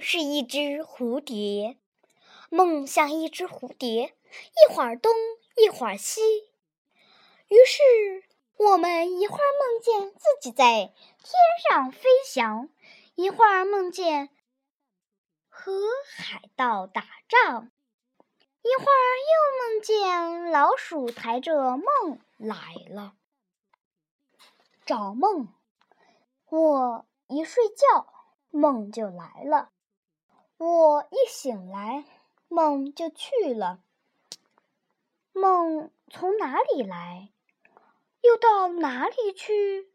是一只蝴蝶，梦像一只蝴蝶，一会儿东，一会儿西。于是我们一会儿梦见自己在天上飞翔，一会儿梦见和海盗打仗，一会儿又梦见老鼠抬着梦来了。找梦，我一睡觉。梦就来了，我一醒来，梦就去了。梦从哪里来，又到哪里去？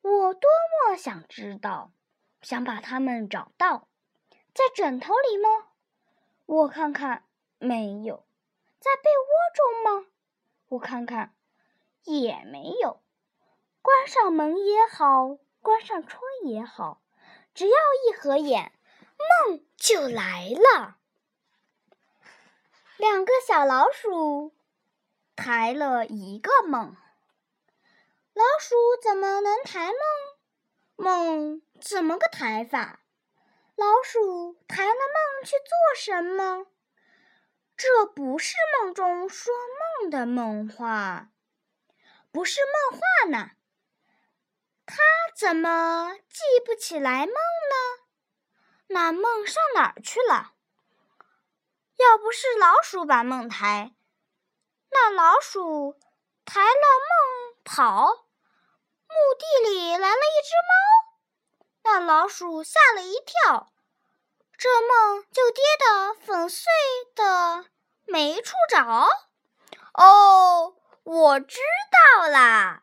我多么想知道，想把它们找到。在枕头里吗？我看看，没有。在被窝中吗？我看看，也没有。关上门也好，关上窗也好。只要一合眼，梦就来了。两个小老鼠抬了一个梦。老鼠怎么能抬梦？梦怎么个抬法？老鼠抬了梦去做什么？这不是梦中说梦的梦话，不是梦话呢。他怎么记不起来梦呢？那梦上哪儿去了？要不是老鼠把梦抬，那老鼠抬了梦跑，墓地里来了一只猫，那老鼠吓了一跳，这梦就跌得粉碎的没处找。哦，我知道啦。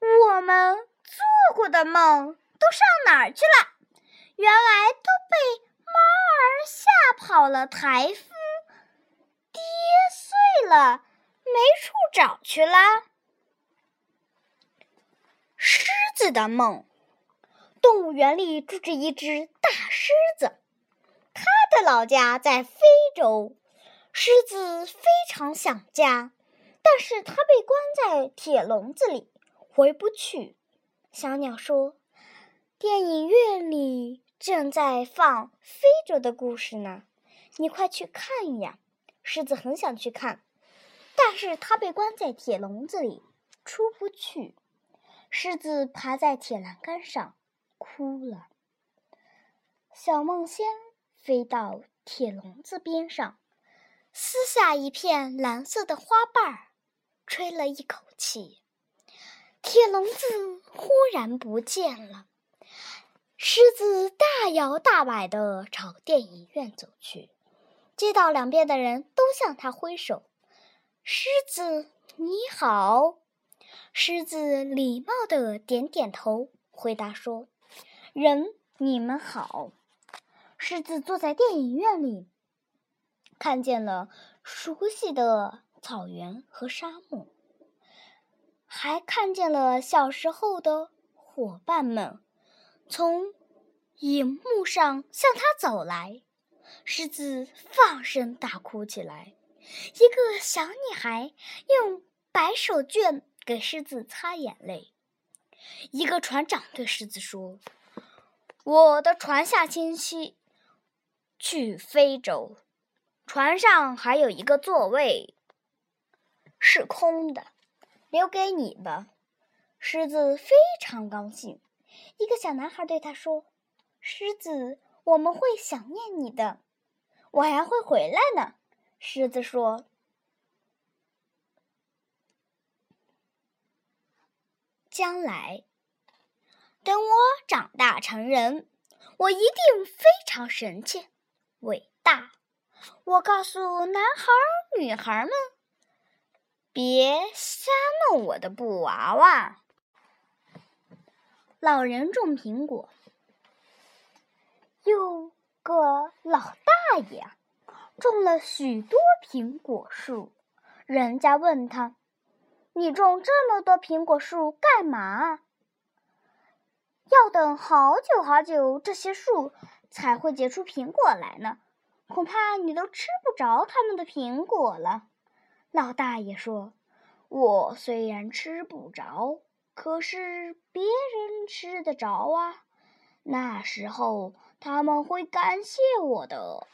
我们做过的梦都上哪儿去了？原来都被猫儿吓跑了，台风跌碎了，没处找去了。狮子的梦，动物园里住着一只大狮子，它的老家在非洲。狮子非常想家，但是它被关在铁笼子里。回不去，小鸟说：“电影院里正在放非洲的故事呢，你快去看呀！”狮子很想去看，但是它被关在铁笼子里，出不去。狮子爬在铁栏杆上，哭了。小梦仙飞到铁笼子边上，撕下一片蓝色的花瓣儿，吹了一口气。铁笼子忽然不见了，狮子大摇大摆地朝电影院走去，街道两边的人都向他挥手。狮子你好，狮子礼貌地点点头，回答说：“人你们好。”狮子坐在电影院里，看见了熟悉的草原和沙漠。还看见了小时候的伙伴们，从荧幕上向他走来。狮子放声大哭起来。一个小女孩用白手绢给狮子擦眼泪。一个船长对狮子说：“我的船下星期去非洲，船上还有一个座位是空的。”留给你吧，狮子非常高兴。一个小男孩对他说：“狮子，我们会想念你的，我还会回来呢。”狮子说：“将来，等我长大成人，我一定非常神气、伟大。我告诉男孩女孩们。”别瞎弄我的布娃娃！老人种苹果，有个老大爷种了许多苹果树。人家问他：“你种这么多苹果树干嘛？”要等好久好久，这些树才会结出苹果来呢。恐怕你都吃不着他们的苹果了。老大爷说：“我虽然吃不着，可是别人吃得着啊。那时候他们会感谢我的。